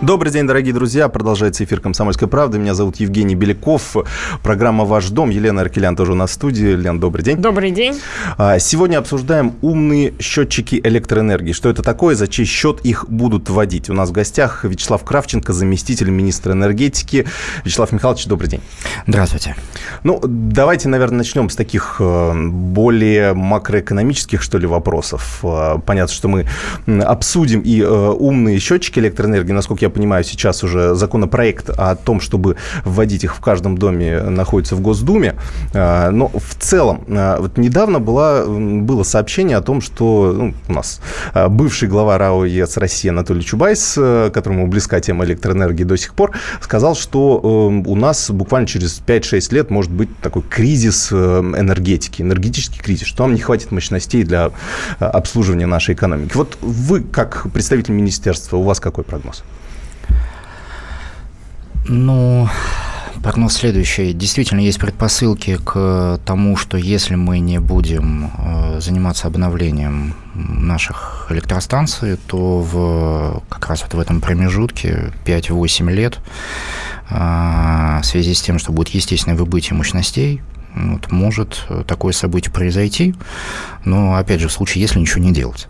Добрый день, дорогие друзья. Продолжается эфир «Комсомольской правды». Меня зовут Евгений Беляков. Программа «Ваш дом». Елена Аркелян тоже у нас в студии. Лен, добрый день. Добрый день. А, сегодня обсуждаем умные счетчики электроэнергии. Что это такое, за чей счет их будут вводить? У нас в гостях Вячеслав Кравченко, заместитель министра энергетики. Вячеслав Михайлович, добрый день. Здравствуйте. Ну, давайте, наверное, начнем с таких э, более макроэкономических, что ли, вопросов. Э, понятно, что мы обсудим и э, умные счетчики электроэнергии, насколько я я понимаю, сейчас уже законопроект о том, чтобы вводить их в каждом доме, находится в Госдуме. А, но в целом, а, вот недавно была, было сообщение о том, что ну, у нас а, бывший глава РАО ЕС России Анатолий Чубайс, которому близка тема электроэнергии до сих пор, сказал, что у нас буквально через 5-6 лет может быть такой кризис энергетики, энергетический кризис, что нам не хватит мощностей для обслуживания нашей экономики. Вот вы, как представитель министерства, у вас какой прогноз? Ну, прогноз следующий. Действительно, есть предпосылки к тому, что если мы не будем э, заниматься обновлением наших электростанций, то в, как раз вот в этом промежутке 5-8 лет э, в связи с тем, что будет естественное выбытие мощностей, вот, может такое событие произойти, но, опять же, в случае, если ничего не делать.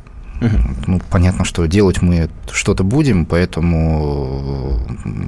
Ну, понятно, что делать мы что-то будем, поэтому,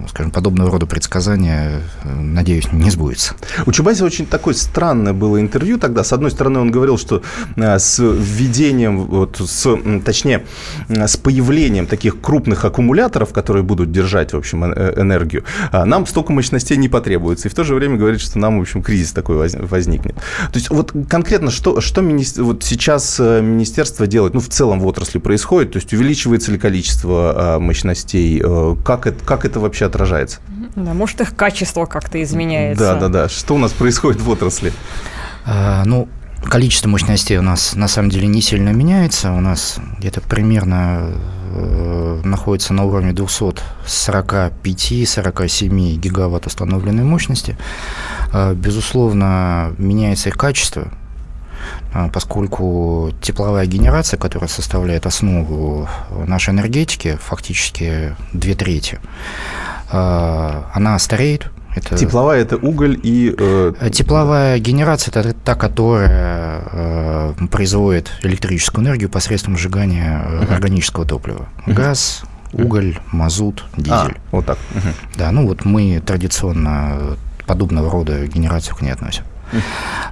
скажем, подобного рода предсказания, надеюсь, не сбудется. У Чубайса очень такое странное было интервью тогда. С одной стороны, он говорил, что э, с введением, вот, с, точнее, с появлением таких крупных аккумуляторов, которые будут держать, в общем, э, энергию, нам столько мощностей не потребуется. И в то же время говорит, что нам, в общем, кризис такой возникнет. То есть вот конкретно что, что мини... вот сейчас э, министерство делает, ну, в целом в отрасли происходит? То есть увеличивается ли количество а, мощностей? Э, как это, как это вообще отражается? Да, может, их качество как-то изменяется. Да, да, да. Что у нас происходит в отрасли? А, ну, количество мощностей у нас на самом деле не сильно меняется. У нас где-то примерно э, находится на уровне 245-47 гигаватт установленной мощности. Э, безусловно, меняется их качество. А, поскольку тепловая генерация, которая составляет основу нашей энергетики, фактически две трети, а, она стареет, это... Тепловая – это уголь и… Э... Тепловая генерация – это та, которая э, производит электрическую энергию посредством сжигания uh-huh. органического топлива. Uh-huh. Газ, уголь, мазут, дизель. А, вот так. Uh-huh. Да, ну вот мы традиционно подобного рода генерацию к ней относим.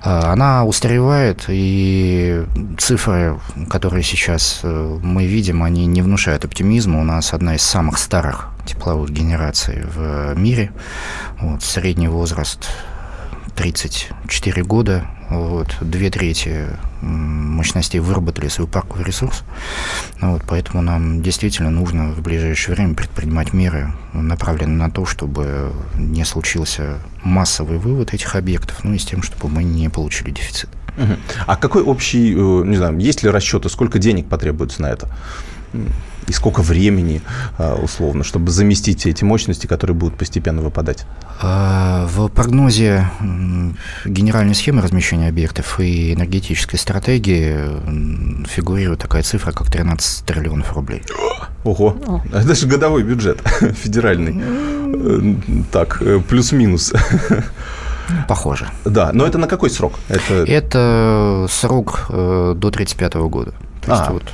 А, она устаревает, и цифры, которые сейчас э, мы видим, они не внушают оптимизма. У нас одна из самых старых тепловых генераций в мире. Вот, средний возраст 34 года, вот, две трети мощностей выработали свой парковый ресурс. Вот, поэтому нам действительно нужно в ближайшее время предпринимать меры, направленные на то, чтобы не случился массовый вывод этих объектов, ну и с тем, чтобы мы не получили дефицит. А какой общий, э, не знаю, есть ли расчеты, сколько денег потребуется на это? И сколько времени, а, условно, чтобы заместить эти мощности, которые будут постепенно выпадать? А, в прогнозе генеральной схемы размещения объектов и энергетической стратегии фигурирует такая цифра, как 13 триллионов рублей. Ого, это же годовой бюджет федеральный. Э, так, э, плюс-минус. Похоже. Да, но это на какой срок? Это, это срок э, до 1935 года. То есть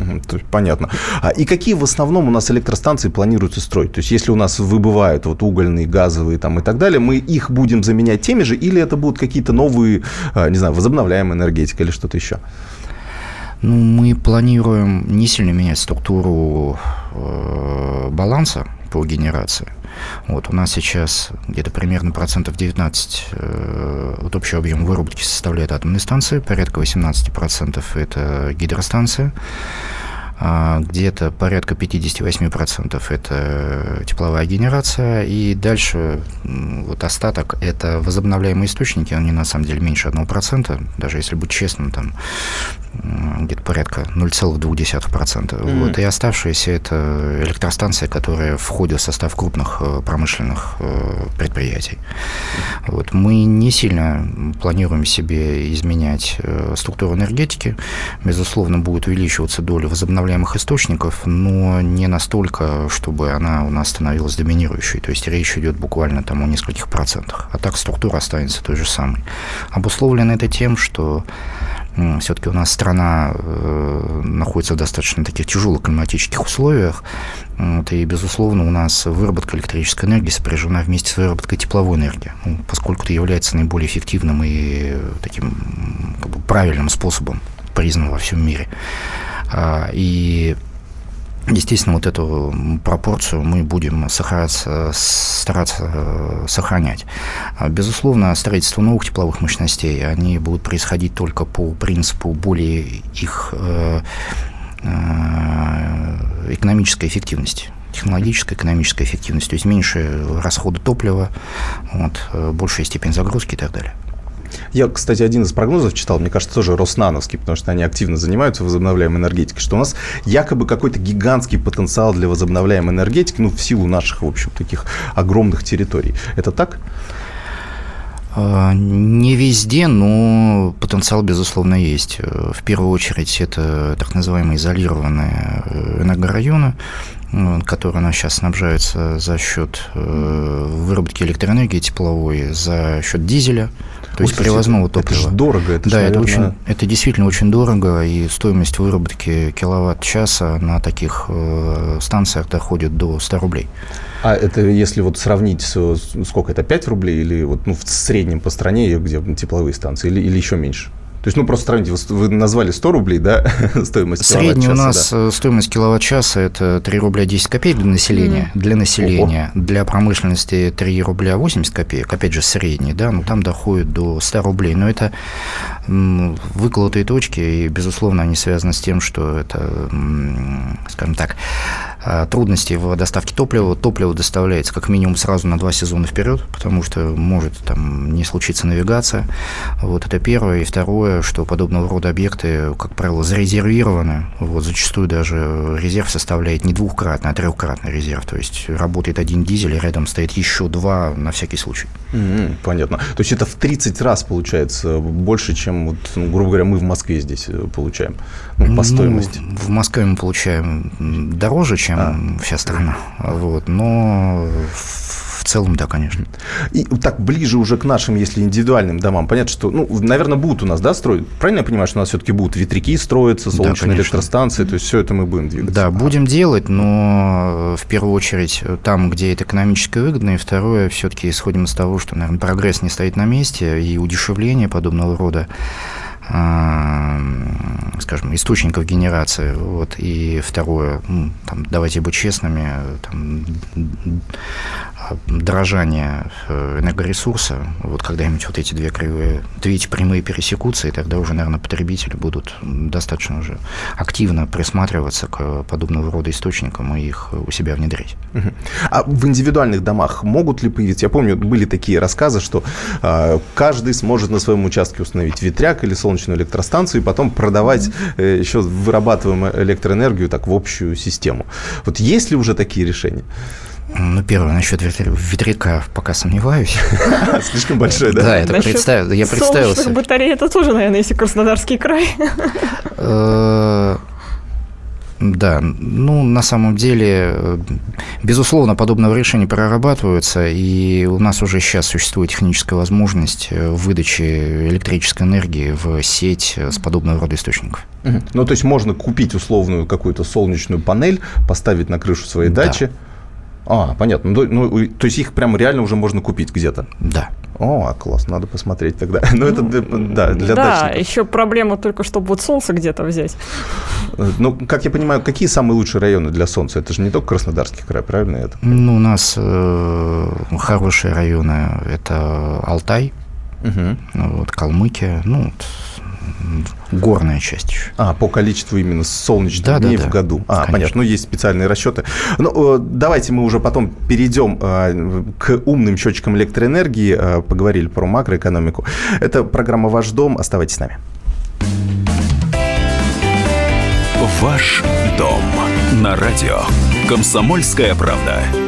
а. вот Понятно. А и какие в основном у нас электростанции планируется строить? То есть, если у нас выбывают вот угольные, газовые там и так далее, мы их будем заменять теми же, или это будут какие-то новые, а, не знаю, возобновляемая энергетика или что-то еще? Ну, мы планируем не сильно менять структуру э, баланса по генерации. Вот, у нас сейчас где-то примерно процентов 19 э, вот общий объем выработки составляет атомные станции, порядка 18 процентов это гидростанция, где-то порядка 58% это тепловая генерация, и дальше вот остаток это возобновляемые источники, они на самом деле меньше 1%, даже если быть честным, там где-то порядка 0,2%. Mm-hmm. Вот, и оставшиеся это электростанции, которые входят в состав крупных э, промышленных э, предприятий. Вот, мы не сильно планируем себе изменять э, структуру энергетики. Безусловно, будет увеличиваться доля возобновляемых источников, но не настолько, чтобы она у нас становилась доминирующей. То есть речь идет буквально там о нескольких процентах. А так структура останется той же самой. Обусловлено это тем, что все-таки у нас страна э, находится в достаточно таких тяжелых климатических условиях, вот, и, безусловно, у нас выработка электрической энергии сопряжена вместе с выработкой тепловой энергии, ну, поскольку это является наиболее эффективным и таким как бы, правильным способом, признанным во всем мире. А, и Естественно, вот эту пропорцию мы будем стараться, стараться э, сохранять. А, безусловно, строительство новых тепловых мощностей, они будут происходить только по принципу более их э, э, экономической эффективности технологической, экономической эффективности, то есть меньше расхода топлива, вот, большая степень загрузки и так далее. Я, кстати, один из прогнозов читал, мне кажется, тоже Роснановский, потому что они активно занимаются возобновляемой энергетикой, что у нас якобы какой-то гигантский потенциал для возобновляемой энергетики, ну, в силу наших, в общем, таких огромных территорий. Это так? А, не везде, но потенциал, безусловно, есть. В первую очередь, это так называемые изолированные э, энергорайоны, которые у нас сейчас снабжаются за счет э, выработки электроэнергии тепловой, за счет дизеля, то есть привозного топлива. Это же дорого. Это да, же, это, очень, это действительно очень дорого, и стоимость выработки киловатт-часа на таких э, станциях доходит до 100 рублей. А это если вот сравнить, сколько это, 5 рублей или вот, ну, в среднем по стране, где тепловые станции, или, или еще меньше? То есть, ну, просто сравните, вы назвали 100 рублей, да, стоимость Средняя у нас да. Э, стоимость киловатт-часа – это 3 рубля 10 копеек для населения. Mm. Для населения. Ого. Для промышленности 3 рубля 80 копеек, опять же, средний, да, но там доходит до 100 рублей. Но это выколотые точки, и, безусловно, они связаны с тем, что это, скажем так, а, трудности в доставке топлива. Топливо доставляется как минимум сразу на два сезона вперед, потому что может там не случиться навигация. Вот это первое. И второе, что подобного рода объекты, как правило, зарезервированы. Вот зачастую даже резерв составляет не двухкратный, а трехкратный резерв. То есть работает один дизель, и рядом стоит еще два на всякий случай. Mm-hmm, понятно. То есть это в 30 раз получается больше, чем, вот, ну, грубо говоря, мы в Москве здесь э, получаем ну, по стоимости. Ну, в Москве мы получаем дороже, чем чем а. вся страна. Вот. Но целом, да, конечно. И так ближе уже к нашим, если индивидуальным домам, понятно, что, ну, наверное, будут у нас, да, строить? Правильно я понимаю, что у нас все-таки будут ветряки строиться, солнечные да, электростанции, то есть все это мы будем двигаться? Да, будем делать, но в первую очередь там, где это экономически выгодно, и второе, все-таки исходим из того, что, наверное, прогресс не стоит на месте, и удешевление подобного рода скажем, источников генерации. Вот. И второе, там, давайте быть честными, там, дрожание э, энергоресурса, вот когда-нибудь вот эти две кривые, две эти прямые пересекутся, и тогда уже, наверное, потребители будут достаточно уже активно присматриваться к подобного рода источникам и их у себя внедрять. А в индивидуальных домах могут ли появиться? Я помню, были такие рассказы, что э, каждый сможет на своем участке установить ветряк или солнечную электростанцию и потом продавать э, еще вырабатывааемую электроэнергию так в общую систему. Вот есть ли уже такие решения? Ну, первое, насчет ветряка пока сомневаюсь. Слишком большой, да? Да, это представил, я представил. Солнечных батарей это тоже, наверное, если Краснодарский край. Э, да, ну, на самом деле, безусловно, подобного решения прорабатываются, и у нас уже сейчас существует техническая возможность э, выдачи электрической энергии в сеть с подобного рода источников. Ну, то есть можно купить условную какую-то солнечную панель, поставить на крышу своей да. дачи, а, понятно. Ну, ну, то есть их прямо реально уже можно купить где-то? Да. О, класс, надо посмотреть тогда. Ну, это да, для Да, дачников. еще проблема только, чтобы вот солнце где-то взять. Ну, как я понимаю, какие самые лучшие районы для солнца? Это же не только Краснодарский край, правильно это? Ну, у нас э, хорошие районы. Это Алтай, угу. вот, Калмыкия, ну, горная часть еще. А, по количеству именно солнечных да, дней да, в году. А, конечно. понятно. Ну, есть специальные расчеты. Ну, э, давайте мы уже потом перейдем э, к умным счетчикам электроэнергии. Э, поговорили про макроэкономику. Это программа «Ваш дом». Оставайтесь с нами. Ваш дом на радио. Комсомольская правда.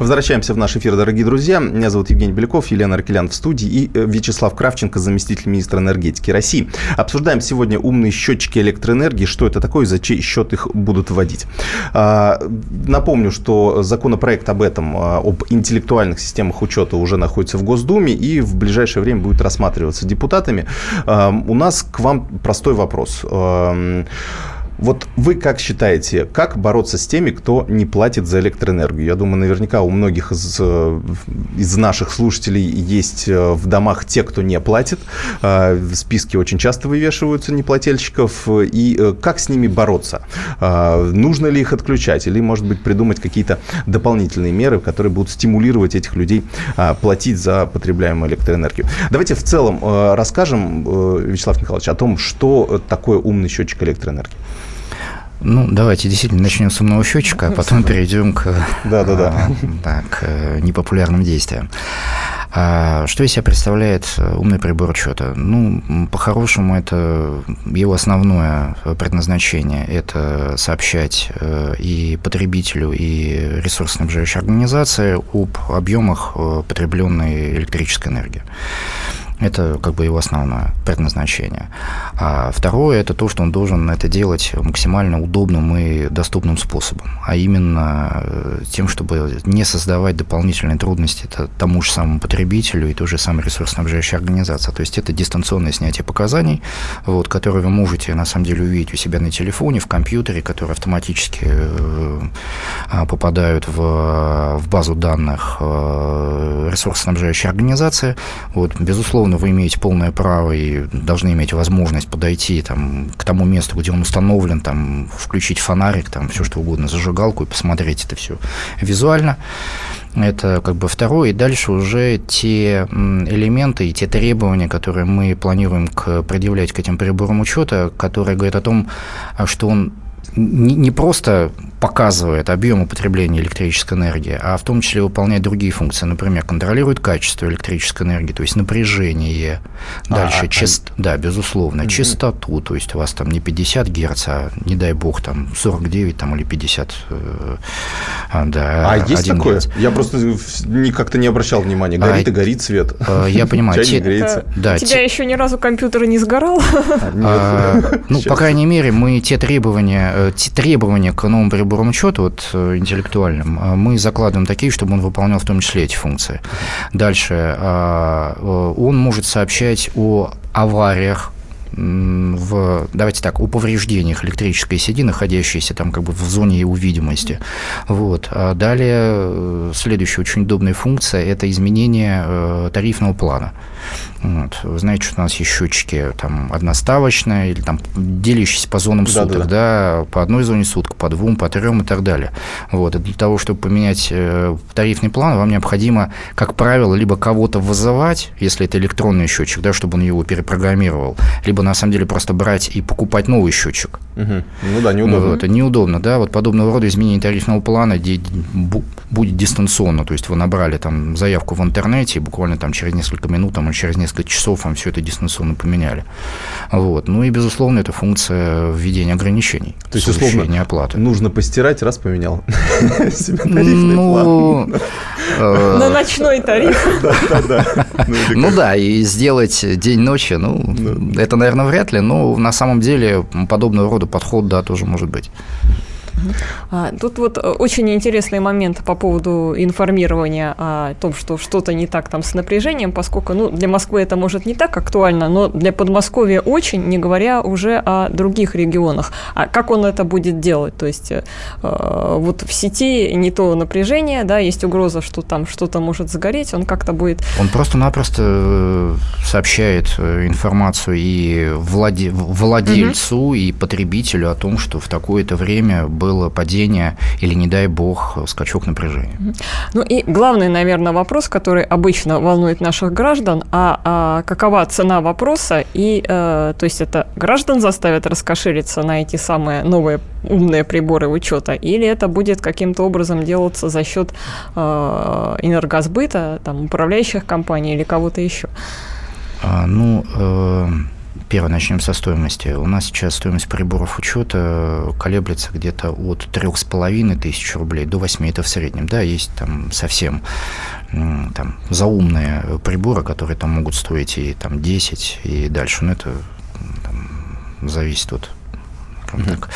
Возвращаемся в наш эфир, дорогие друзья. Меня зовут Евгений Беляков, Елена Аркелян в студии и э, Вячеслав Кравченко, заместитель министра энергетики России. Обсуждаем сегодня умные счетчики электроэнергии, что это такое и за чей счет их будут вводить. А, напомню, что законопроект об этом, а, об интеллектуальных системах учета уже находится в Госдуме и в ближайшее время будет рассматриваться депутатами. У нас к вам простой вопрос. Вот вы как считаете, как бороться с теми, кто не платит за электроэнергию? Я думаю, наверняка у многих из, э, из наших слушателей есть э, в домах те, кто не платит. Э, списки очень часто вывешиваются неплательщиков. И как с ними бороться? Нужно ли их отключать? Или, может быть, придумать какие-то дополнительные меры, которые будут стимулировать этих людей платить за потребляемую электроэнергию? Давайте в целом расскажем, Вячеслав Николаевич, о том, что такое умный счетчик электроэнергии. Ну, давайте действительно начнем с умного счетчика, а потом перейдем к, да, да, да. Да, к э, непопулярным действиям. А что из себя представляет э, умный прибор учета? Ну, по-хорошему, это его основное предназначение – это сообщать э, и потребителю, и ресурсоснабжающей организации об объемах потребленной электрической энергии. Это как бы его основное предназначение. А второе – это то, что он должен это делать максимально удобным и доступным способом, а именно э, тем, чтобы не создавать дополнительные трудности тому же самому потребителю и той же самой ресурсоснабжающей организации. То есть это дистанционное снятие показаний, вот, которые вы можете на самом деле увидеть у себя на телефоне, в компьютере, которые автоматически э, а, попадают в, в базу данных э, ресурсоснабжающей организации. Вот, безусловно, безусловно, вы имеете полное право и должны иметь возможность подойти там, к тому месту, где он установлен, там, включить фонарик, там, все что угодно, зажигалку и посмотреть это все визуально. Это как бы второе. И дальше уже те элементы и те требования, которые мы планируем к, предъявлять к этим приборам учета, которые говорят о том, что он не просто показывает объем употребления электрической энергии, а в том числе выполняет другие функции. Например, контролирует качество электрической энергии, то есть напряжение. Дальше, а, част... а... да, безусловно, угу. частоту, то есть у вас там не 50 Гц, а, не дай бог, там 49 там, или 50. Э, а, да, а есть такое? Герц. Я просто как-то не обращал внимания. Горит а, и горит свет. Э, я понимаю. Те... греется. Да, у тебя те... еще ни разу компьютер не сгорал? А, ну, по крайней мере, мы те требования, э, требования к новому приборам учета, вот интеллектуальным, мы закладываем такие, чтобы он выполнял в том числе эти функции. Дальше. Он может сообщать о авариях в, давайте так, о повреждениях электрической сети, находящейся там как бы в зоне его видимости. Вот. А далее э, следующая очень удобная функция – это изменение э, тарифного плана. Вот. Вы знаете, что у нас есть счетчики там одноставочные или там делящиеся по зонам да, суток, да, да. да, по одной зоне суток, по двум, по трем и так далее. Вот. И для того, чтобы поменять э, тарифный план, вам необходимо, как правило, либо кого-то вызывать, если это электронный счетчик, да, чтобы он его перепрограммировал, либо на самом деле просто брать и покупать новый счетчик. Угу. Ну да, неудобно. Вот. Неудобно, да. Вот подобного рода изменение тарифного плана будет дистанционно, то есть вы набрали там заявку в интернете, и буквально там через несколько минут, там, или через несколько часов вам все это дистанционно поменяли. Вот. Ну и, безусловно, это функция введения ограничений. То есть, условно, оплаты. нужно постирать, раз поменял ну, э, На ночной тариф. Да, да, Ну да, и сделать день-ночи, ну, это, наверное, вряд ли, но на самом деле подобного рода подход, да, тоже может быть. А, тут вот э, очень интересный момент по поводу информирования о том, что что-то не так там с напряжением, поскольку ну, для Москвы это может не так актуально, но для Подмосковья очень, не говоря уже о других регионах. А как он это будет делать? То есть э, вот в сети не то напряжение, да, есть угроза, что там что-то может загореть, он как-то будет... Он просто-напросто э, сообщает информацию и владе... владельцу, угу. и потребителю о том, что в такое-то время был было падение или, не дай бог, скачок напряжения. Ну и главный, наверное, вопрос, который обычно волнует наших граждан, а, а какова цена вопроса? И, э, то есть это граждан заставят раскошелиться на эти самые новые умные приборы учета, или это будет каким-то образом делаться за счет э, энергосбыта, там, управляющих компаний или кого-то еще? А, ну, э, Первое, начнем со стоимости. У нас сейчас стоимость приборов учета колеблется где-то от трех с половиной тысяч рублей до 8, это в среднем. Да, есть там совсем там, заумные приборы, которые там могут стоить и там 10 и дальше. Но это там, зависит от скажем так,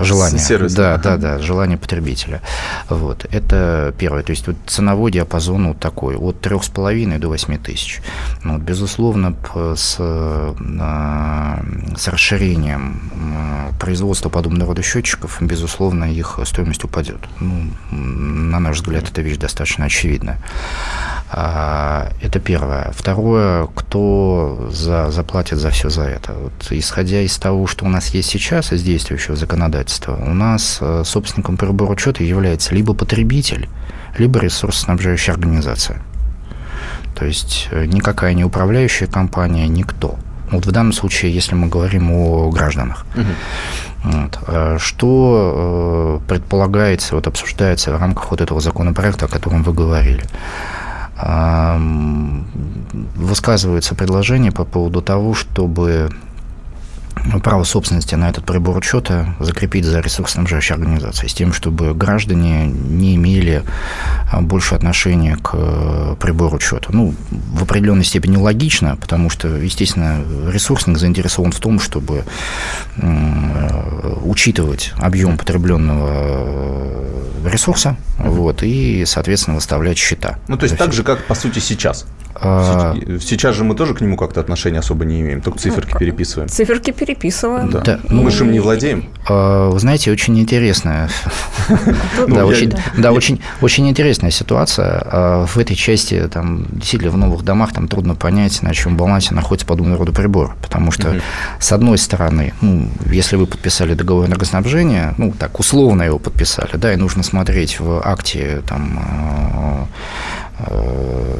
желание. Сервис. Да, да, да, желание потребителя. Вот. Это первое. То есть вот ценовой диапазон вот такой, от 3,5 до 8 тысяч. Ну, вот, безусловно, с, а, с расширением а, производства подобного рода счетчиков, безусловно, их стоимость упадет. Ну, на наш взгляд, эта вещь достаточно очевидна. А, это первое. Второе, кто за, заплатит за все за это? Вот, исходя из того, что у нас есть сейчас, из действующего законодательства, у нас э, собственником прибора учета является либо потребитель, либо ресурсоснабжающая организация. То есть э, никакая не управляющая компания, никто. Вот в данном случае, если мы говорим о гражданах. Угу. Вот. Э, что предполагается, вот обсуждается в рамках вот этого законопроекта, о котором вы говорили высказывается предложение по поводу того, чтобы право собственности на этот прибор учета закрепить за ресурсоснабжающей организацией, с тем, чтобы граждане не имели а, больше отношения к э, прибору учета. Ну, в определенной степени логично, потому что, естественно, ресурсник заинтересован в том, чтобы э, учитывать объем потребленного э, ресурса, вот, и, соответственно, выставлять счета. Ну, то есть так же, как, по сути, сейчас. А... Сейчас же мы тоже к нему как-то отношения особо не имеем, только циферки ну, переписываем. Циферки переписываем. Да. да. Ну, мы же им не владеем. А, вы знаете, очень интересная. Ну, да, очень, да, очень, очень интересная ситуация. А, в этой части, там, действительно, в новых домах там трудно понять, на чем балансе находится подобного рода прибор. Потому что, с одной стороны, ну, если вы подписали договор энергоснабжения, ну, так, условно его подписали, да, и нужно смотреть в акте там,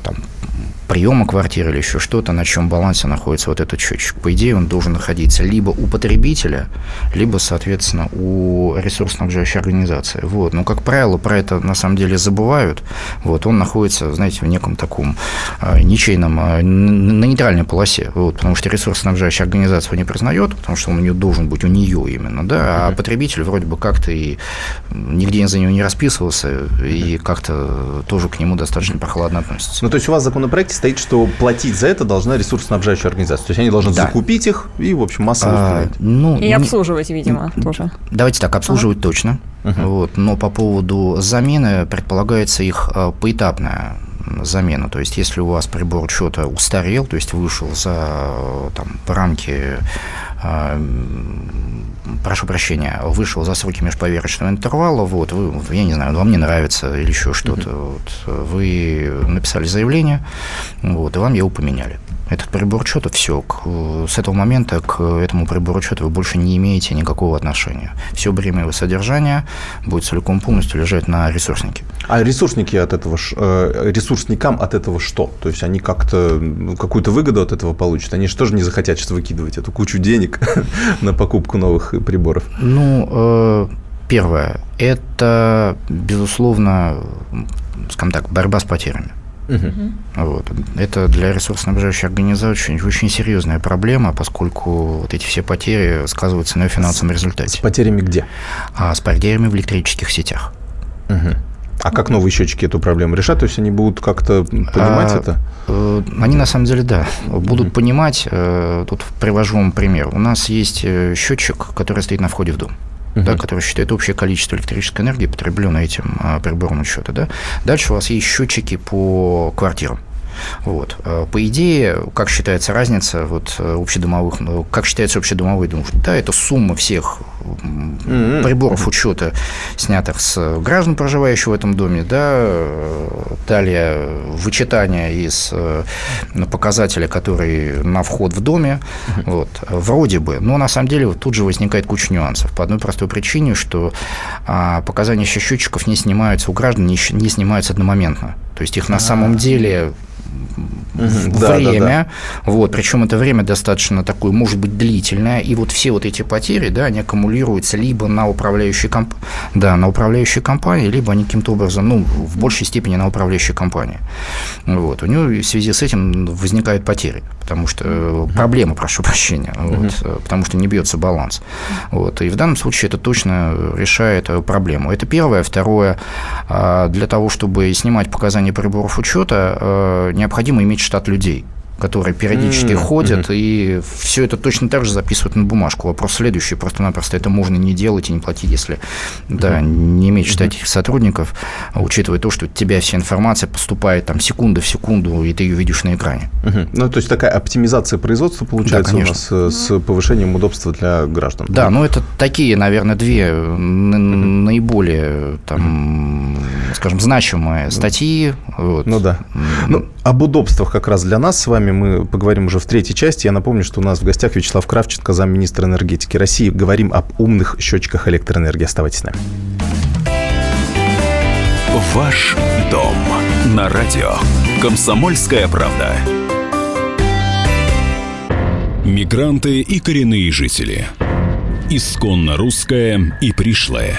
там приема квартиры или еще что-то, на чем балансе находится вот этот счетчик. По идее, он должен находиться либо у потребителя, либо, соответственно, у ресурсоснабжающей организации. Вот. Но, как правило, про это на самом деле забывают. Вот. Он находится, знаете, в неком таком э, ничейном, э, на нейтральной полосе. Вот. Потому что ресурсоснабжающая организация его не признает, потому что он у нее должен быть у нее именно. Да? А потребитель вроде бы как-то и нигде за него не расписывался, и как-то тоже к нему достаточно прохладно относится. Ну, то есть у вас в законопроекте стоит, что платить за это должна ресурсоснабжающая организация. То есть они должны да. закупить их и, в общем, массово а, ну, И обслуживать, видимо, тоже. Давайте так, обслуживать а. точно. Угу. Вот, но по поводу замены предполагается их а, поэтапная замена. То есть, если у вас прибор учета устарел, то есть вышел за там, рамки прошу прощения, вышел за сроки межповерочного интервала, вот, вы, я не знаю, вам не нравится или еще что-то, mm-hmm. вот, вы написали заявление, вот, и вам его поменяли этот прибор учета, все, к, с этого момента к этому прибору учета вы больше не имеете никакого отношения. Все бремя его содержания будет целиком полностью лежать на ресурснике. А ресурсники от этого, э, ресурсникам от этого что? То есть они как-то какую-то выгоду от этого получат? Они же тоже не захотят сейчас выкидывать эту кучу денег на покупку новых приборов. Ну, э, первое, это, безусловно, скажем так, борьба с потерями. Угу. Вот. Это для ресурсоснабжающей организации очень, очень серьезная проблема, поскольку вот эти все потери сказываются на финансовом результате. С потерями где? А, с потерями в электрических сетях. Угу. А как новые счетчики эту проблему решат? То есть они будут как-то понимать а, это? Э, они на самом деле, да, будут mm понимать. Э, тут привожу вам пример. У нас есть э, счетчик, который стоит на входе в дом uh-huh. да, который считает общее количество электрической энергии, потребленной этим а, прибором учета. Да. Дальше у вас есть счетчики по квартирам. Вот. Э, по идее, как считается разница вот, э, общедомовых, ну, как считается общедомовой дом? Да, это сумма всех mm-hmm. приборов учета, снятых с граждан, проживающих в этом доме, да, далее вычитание из показателя, который на вход в доме, mm-hmm. вот, вроде бы, но на самом деле вот тут же возникает куча нюансов. По одной простой причине, что а, показания счетчиков не снимаются у граждан, не, не снимаются одномоментно. То есть их на самом деле время. Да, да, да. Вот, причем это время достаточно такое, может быть, длительное. И вот все вот эти потери, да, они аккумулируются либо на управляющей, комп... да, на управляющей компании, либо они каким-то образом, ну, в большей степени на управляющей компании. Вот. У него в связи с этим возникают потери, потому что проблемы, прошу прощения, вот, потому что не бьется баланс. Вот. И в данном случае это точно решает проблему. Это первое. Второе, а, для того, чтобы снимать показания приборов учета, необходимо иметь штат людей которые периодически mm-hmm. ходят, и все это точно так же записывают на бумажку. Вопрос следующий, просто-напросто это можно не делать и не платить, если mm-hmm. да, не иметь штатных mm-hmm. сотрудников, учитывая то, что у тебя вся информация поступает там секунда в секунду, и ты ее видишь на экране. Mm-hmm. Ну, то есть такая оптимизация производства получается да, у нас э, с повышением удобства для граждан. Да, да, ну это такие, наверное, две mm-hmm. наиболее там, mm-hmm. Скажем, значимые статьи. Вот. Ну да. Ну, об удобствах как раз для нас с вами мы поговорим уже в третьей части. Я напомню, что у нас в гостях Вячеслав Кравченко, замминистра энергетики России. Говорим об умных счетчиках электроэнергии. Оставайтесь с нами. Ваш дом на радио. Комсомольская правда. Мигранты и коренные жители. Исконно русская и пришлая.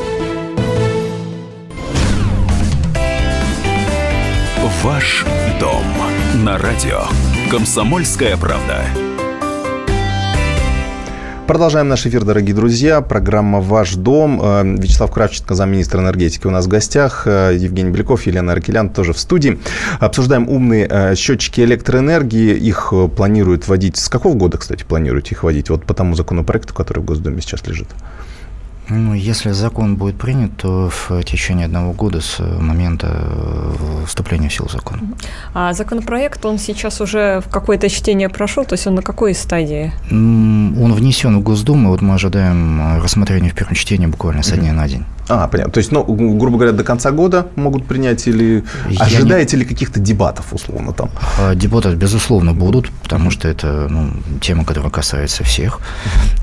Ваш дом на радио «Комсомольская правда». Продолжаем наш эфир, дорогие друзья. Программа «Ваш дом». Э, Вячеслав Кравченко, замминистра энергетики у нас в гостях. Э, Евгений Беляков, Елена Аркелян тоже в студии. Обсуждаем умные э, счетчики электроэнергии. Их планируют вводить... С какого года, кстати, планируете их вводить? Вот по тому законопроекту, который в Госдуме сейчас лежит. Ну, если закон будет принят, то в течение одного года с момента э, вступления в силу закона. А законопроект, он сейчас уже в какое-то чтение прошел, то есть он на какой стадии? Он внесен в Госдуму, вот мы ожидаем рассмотрения в первом чтении буквально со дня на день. А, понятно. То есть, ну, грубо говоря, до конца года могут принять или Я ожидаете не... ли каких-то дебатов, условно, там? А, дебаты, безусловно, будут, потому что это ну, тема, которая касается всех.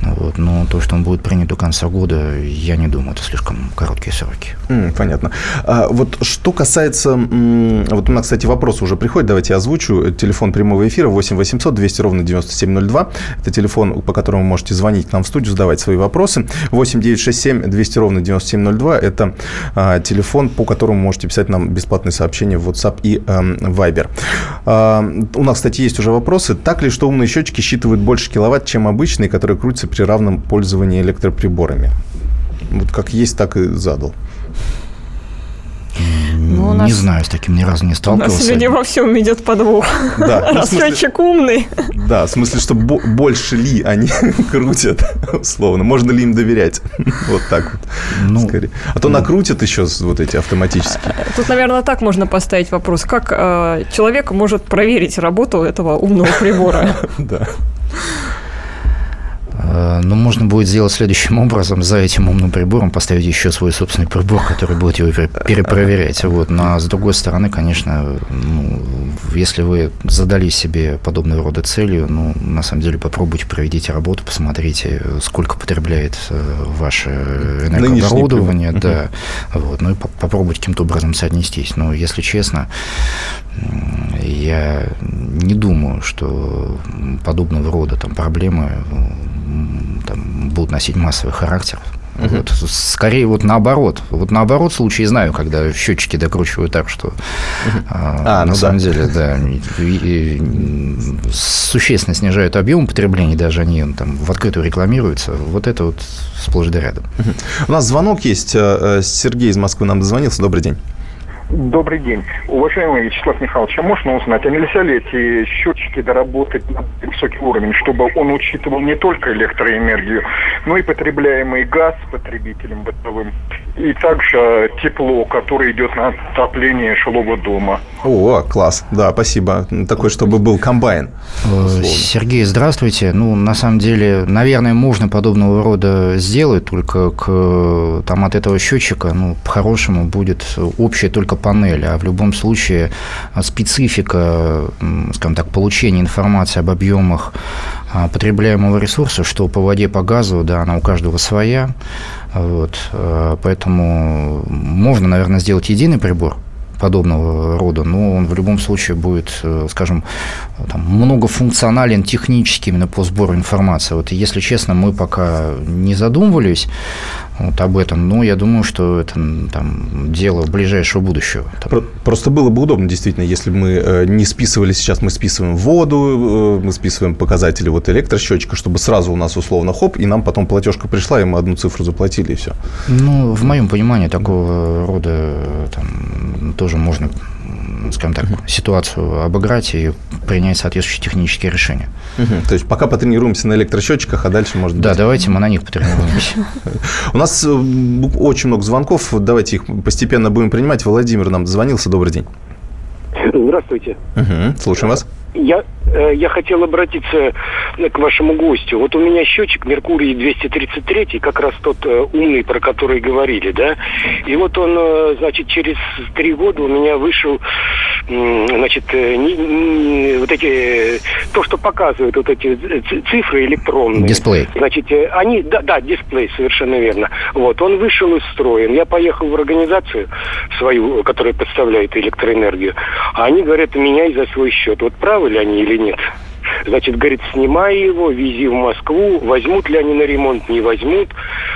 Вот. Но то, что он будет принят до конца года, я не думаю, это слишком короткие сроки. Mm, понятно. А, вот что касается... Вот у нас, кстати, вопрос уже приходит, давайте я озвучу. Телефон прямого эфира 8 800 200 ровно 9702. Это телефон, по которому вы можете звонить к нам в студию, задавать свои вопросы. 8 967 200 ровно 9702 – это а, телефон, по которому можете писать нам бесплатные сообщения в WhatsApp и а, Viber. А, у нас, кстати, есть уже вопросы. Так ли, что умные счетчики считывают больше киловатт, чем обычные, которые крутятся при равном пользовании электроприборами? Вот как есть, так и задал. Ну, не нас... знаю, с таким ни разу не сталкивался. У нас сегодня во всем идет подвох. Да. Раз счетчик умный. Да, в смысле, что больше ли они крутят, условно. Можно ли им доверять? Вот так вот. Ну, скорее. А то ну, накрутят еще вот эти автоматические. Тут, наверное, так можно поставить вопрос. Как э, человек может проверить работу этого умного прибора? Да. Э, но можно будет сделать следующим образом. За этим умным прибором поставить еще свой собственный прибор, который будет его перепроверять. Вот. Но с другой стороны, конечно, ну, если вы задали себе подобного рода целью, ну, на самом деле попробуйте, проведите работу, посмотрите, сколько потребляет э, ваше энергооборудование. Да. Вот. Ну и попробуйте каким-то образом соотнестись. Но, если честно, я не думаю, что подобного рода там, проблемы там, будут носить массовый характер. Угу. Вот, скорее вот наоборот. Вот наоборот случаи знаю, когда счетчики докручивают так, что угу. а, а, на ну самом да. деле, да, и, и, существенно снижают объем потребления, даже они там в открытую рекламируются. Вот это вот сплошь да рядом. Угу. У нас звонок есть. Э, Сергей из Москвы нам дозвонился. Добрый день. Добрый день. Уважаемый Вячеслав Михайлович, а можно узнать, а нельзя ли эти счетчики доработать на высокий уровень, чтобы он учитывал не только электроэнергию, но и потребляемый газ потребителям бытовым, и также тепло, которое идет на отопление жилого дома? О, класс. Да, спасибо. Такой, чтобы был комбайн. Э, условно. Сергей, здравствуйте. Ну, на самом деле, наверное, можно подобного рода сделать, только к, там, от этого счетчика, ну, по-хорошему, будет общая только панель, а в любом случае а, специфика, скажем так, получения информации об объемах а, потребляемого ресурса, что по воде, по газу, да, она у каждого своя. Вот, а, поэтому можно, наверное, сделать единый прибор, подобного рода, но он в любом случае будет, э, скажем, там, многофункционален технически именно по сбору информации. Вот если честно, мы пока не задумывались вот об этом, но я думаю, что это там, дело ближайшего будущего. Просто было бы удобно, действительно, если бы мы э, не списывали сейчас, мы списываем воду, э, мы списываем показатели вот электросчетчика, чтобы сразу у нас условно хоп, и нам потом платежка пришла, и мы одну цифру заплатили, и все. Ну, в моем понимании, такого рода там, тоже можно скажем так, ситуацию обыграть и принять соответствующие технические решения. То есть пока потренируемся на электросчетчиках, а дальше может Да, давайте мы на них потренируемся. У нас э, очень много звонков, давайте их постепенно будем принимать. Владимир нам дозвонился, добрый день. Здравствуйте. Слушаем вас. Я, э, я хотел обратиться э, к вашему гостю. Вот у меня счетчик Меркурий 233, как раз тот э, умный, про который говорили, да. И вот он, значит, через три года у меня вышел, значит, не, не, вот эти, то, что показывают вот эти цифры электронные. Дисплей. Значит, они, да, да, дисплей, совершенно верно. Вот, он вышел из строя. Я поехал в организацию свою, которая представляет электроэнергию, а они говорят, меняй за свой счет. Вот правы ли они или нет? Значит, говорит, снимай его, вези в Москву, возьмут ли они на ремонт, не возьмут.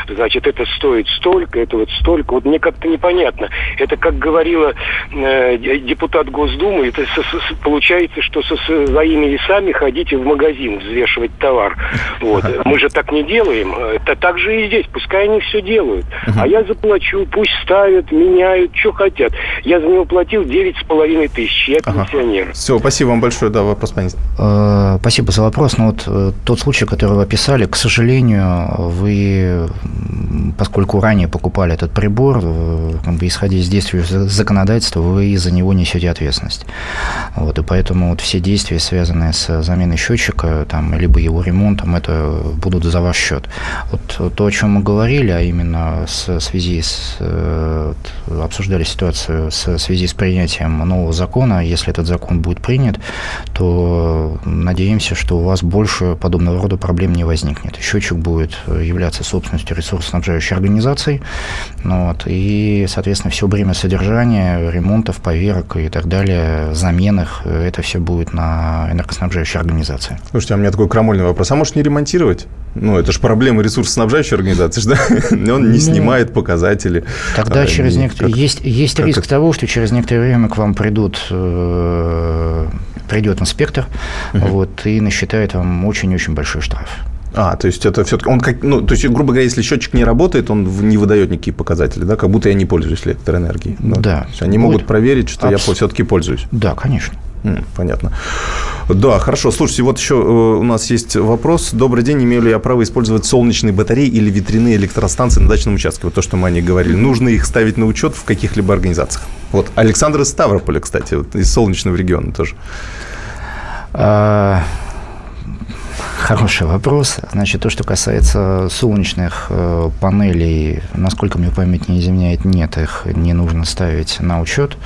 Значит, это стоит столько, это вот столько. Вот мне как-то непонятно. Это, как говорила э, депутат Госдумы, это со, со, получается, что со своими весами ходите в магазин взвешивать товар. Вот. Мы же так не делаем. Это так же и здесь. Пускай они все делают. А я заплачу, пусть ставят, меняют, что хотят. Я за него платил 9,5 тысяч. Я пенсионер. Ага. Все, спасибо вам большое. Да, вопрос понятен. Э, спасибо за вопрос. Но вот э, тот случай, который вы описали, к сожалению, вы, поскольку ранее покупали этот прибор, э, как бы исходя из действий законодательства, вы за него несете ответственность. Вот, и поэтому вот все действия, связанные с заменой счетчика, там, либо его ремонтом, это будут за ваш счет. Вот то, о чем мы говорили, а именно с связи с обсуждали ситуацию с связи с принятием нового закона, если этот закон будет принят, то надеемся, что у вас больше подобного рода проблем не возникнет. Счетчик будет являться собственностью ресурсоснабжающей организации, ну вот, и, соответственно, все время содержания, ремонтов, поверок и так далее, замен их, это все будет на энергоснабжающей организации. Слушайте, а у меня такой крамольный вопрос. А может не ремонтировать? Ну, это же проблема ресурсоснабжающей организации, да? Он не ну, снимает показатели. Тогда а, через некоторые... Есть, есть риск это? того, что через некоторое время к вам придут э, придет инспектор, угу. вот, и насчитает вам очень-очень большой штраф. А, то есть это все-таки он как, ну, то есть, грубо говоря, если счетчик не работает, он не выдает никакие показатели, да, как будто я не пользуюсь электроэнергией. Да. да. Они будет. могут проверить, что Абс... я все-таки пользуюсь. Да, конечно. Понятно. Да, хорошо. Слушайте, вот еще э, у нас есть вопрос. Добрый день. Имею ли я право использовать солнечные батареи или ветряные электростанции на дачном участке? Вот то, что мы о них говорили. Нужно их ставить на учет в каких-либо организациях? Вот Александр из Ставрополя, кстати, вот из солнечного региона тоже. А, Хороший вопрос. Значит, то, что касается солнечных э, панелей, насколько мне память не изменяет, нет, их не нужно ставить на учет.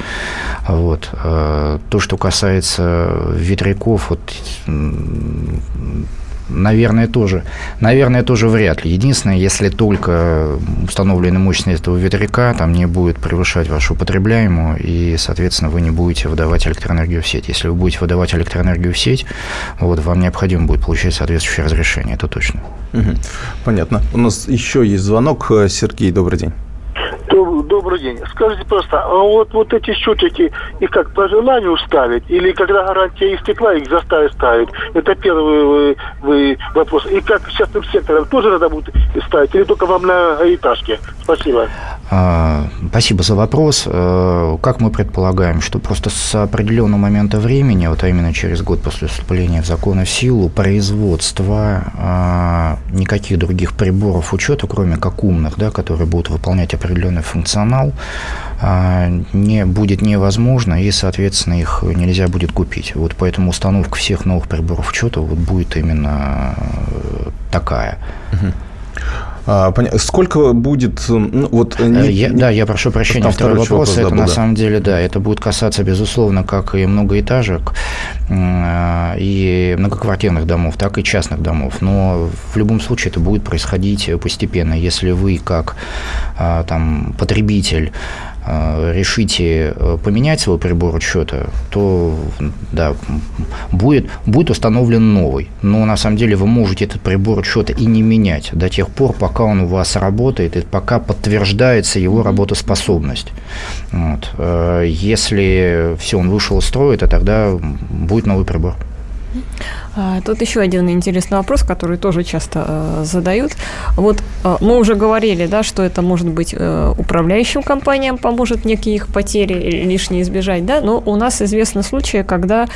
Вот. Э, то, что касается ветряков, вот наверное, тоже, наверное, тоже вряд ли. Единственное, если только установленная мощность этого ветряка там не будет превышать вашу потребляемую, и, соответственно, вы не будете выдавать электроэнергию в сеть. Если вы будете выдавать электроэнергию в сеть, вот, вам необходимо будет получать соответствующее разрешение, это точно. Понятно. У нас еще есть звонок. Сергей, добрый день. Добрый день. Скажите просто, а вот, вот эти счетчики, их как по желанию ставить, или когда гарантия истекла, их заставить ставить? Это первый вы, вы вопрос. И как частным сектором тоже надо будет ставить, или только вам на этажке? Спасибо. А, спасибо за вопрос. Э, как мы предполагаем, что просто с определенного момента времени, вот а именно через год после вступления в закон в силу, производство а, никаких других приборов учета, кроме как умных, да, которые будут выполнять определенный функционал, а, не будет невозможно, и, соответственно, их нельзя будет купить. Вот поэтому установка всех новых приборов учета вот будет именно э, такая. Угу. А, сколько будет... Ну, вот, э, не, я, да, я прошу прощения, второй, второй вопрос. вопрос это забыл, на да. самом деле, да, это будет касаться, безусловно, как и многоэтажек и многоквартирных домов, так и частных домов. Но в любом случае это будет происходить постепенно. Если вы как а, там, потребитель Э, решите э, поменять свой прибор учета, то да, будет, будет установлен новый. Но на самом деле вы можете этот прибор учета и не менять до тех пор, пока он у вас работает и пока подтверждается его работоспособность. Вот. Э, если все, он вышел из строя, то тогда будет новый прибор. А, тут еще один интересный вопрос, который тоже часто э, задают. Вот э, мы уже говорили, да, что это может быть э, управляющим компаниям поможет некие их потери лишние избежать, да, но у нас известны случаи, когда,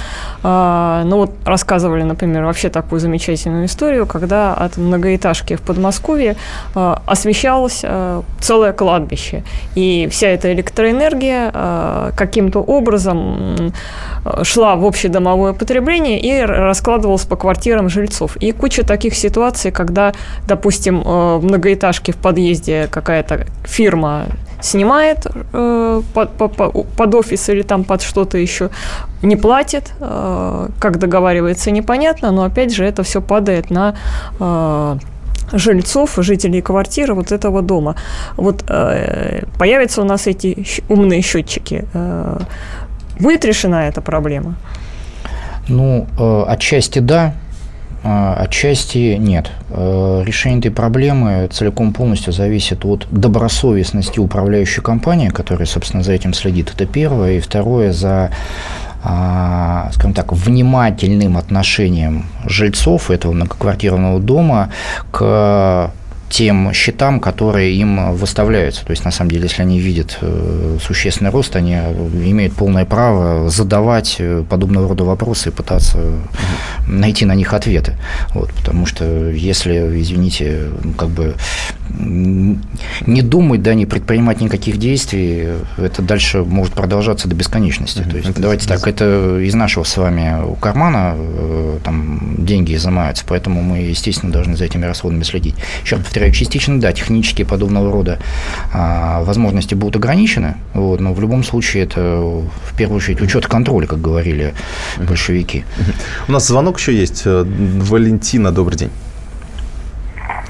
э, ну вот рассказывали, например, вообще такую замечательную историю, когда от многоэтажки в Подмосковье э, освещалось э, целое кладбище, и вся эта электроэнергия э, каким-то образом э, шла в общедомовое потребление и раскладывалась раскладывалось по квартирам жильцов. И куча таких ситуаций, когда, допустим, э, в многоэтажке в подъезде какая-то фирма снимает э, под, офис или там под что-то еще, не платит, э, как договаривается, непонятно, но опять же это все падает на жильцов, жителей квартиры вот этого дома. Вот э, появятся у нас эти умные счетчики. Э, будет решена эта проблема? Ну, э, отчасти да, э, Отчасти нет. Э, решение этой проблемы целиком полностью зависит от добросовестности управляющей компании, которая, собственно, за этим следит. Это первое. И второе, за скажем так, внимательным отношением жильцов этого многоквартирного дома к тем счетам, которые им выставляются. То есть, на самом деле, если они видят э, существенный рост, они имеют полное право задавать э, подобного рода вопросы и пытаться найти на них ответы. Вот, потому что если, извините, как бы не думать, да, не предпринимать никаких действий, это дальше может продолжаться до бесконечности. То есть, это давайте так, это из нашего с вами кармана э, там деньги изымаются, поэтому мы, естественно, должны за этими расходами следить. Еще раз повторяю, частично, да, технические подобного рода а, возможности будут ограничены, вот, но в любом случае это в первую очередь учет контроля, как говорили большевики. У нас звонок еще есть. Э, Валентина, добрый день.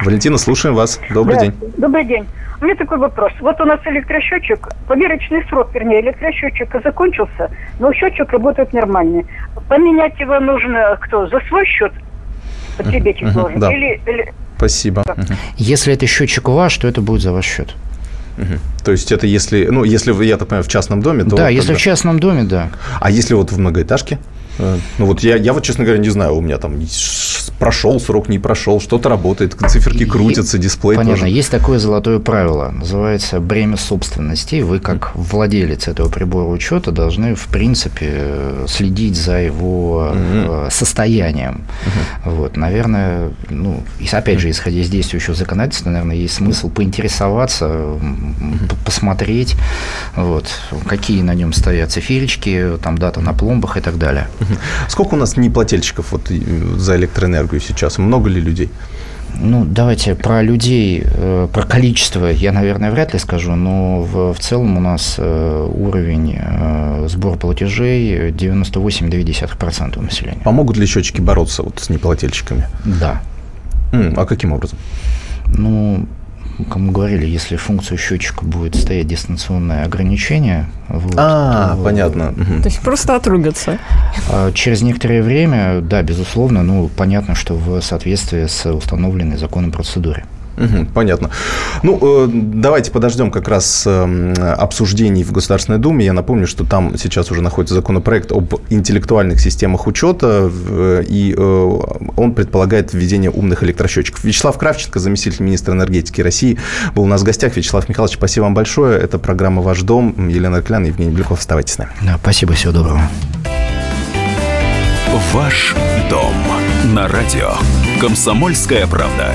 Валентина, слушаем вас. Добрый да, день. Добрый день. У меня такой вопрос. Вот у нас электросчетчик, померочный срок, вернее, электросчетчика закончился, но счетчик работает нормально. Поменять его нужно кто? За свой счет потребитель должен? Да. Или, или... Спасибо. Если это счетчик ваш, то это будет за ваш счет. Угу. То есть это если, ну, если, я так понимаю, в частном доме, то... Да, если в частном доме, да. А если вот в многоэтажке? Э, ну вот я, я вот, честно говоря, не знаю, у меня там прошел срок, не прошел, что-то работает, циферки крутятся, дисплей Понятно, тоже. есть такое золотое правило, называется бремя собственности. Вы, как владелец этого прибора учета, должны, в принципе, следить за его mm-hmm. состоянием. Mm-hmm. Вот, наверное, ну, и опять же, исходя из действующего законодательства, наверное, есть смысл поинтересоваться, mm-hmm. посмотреть, вот, какие на нем стоят циферочки, там дата на пломбах и так далее. Сколько у нас неплательщиков вот за электроэнергию сейчас? Много ли людей? Ну, давайте про людей, э, про количество я, наверное, вряд ли скажу, но в, в целом у нас э, уровень э, сбора платежей 98,2% у населения. Помогут ли счетчики бороться вот с неплательщиками? Да. А каким образом? Ну, как мы говорили, если функцию счетчика будет стоять дистанционное ограничение, вот, А, то- понятно. То есть просто отрубятся. А Через некоторое время, да, безусловно, ну, понятно, что в соответствии с установленной законом процедурой. Понятно. Ну, э, давайте подождем как раз эм, обсуждений в Государственной Думе. Я напомню, что там сейчас уже находится законопроект об интеллектуальных системах учета, в- и э, он предполагает введение умных электросчетчиков. Вячеслав Кравченко, заместитель министра энергетики России, был у нас в гостях. Вячеслав Михайлович, спасибо вам большое. Это программа «Ваш дом». Елена Аркелян, Евгений Беляков. Оставайтесь с нами. Да, спасибо, всего доброго. Ваш дом на радио. Комсомольская правда.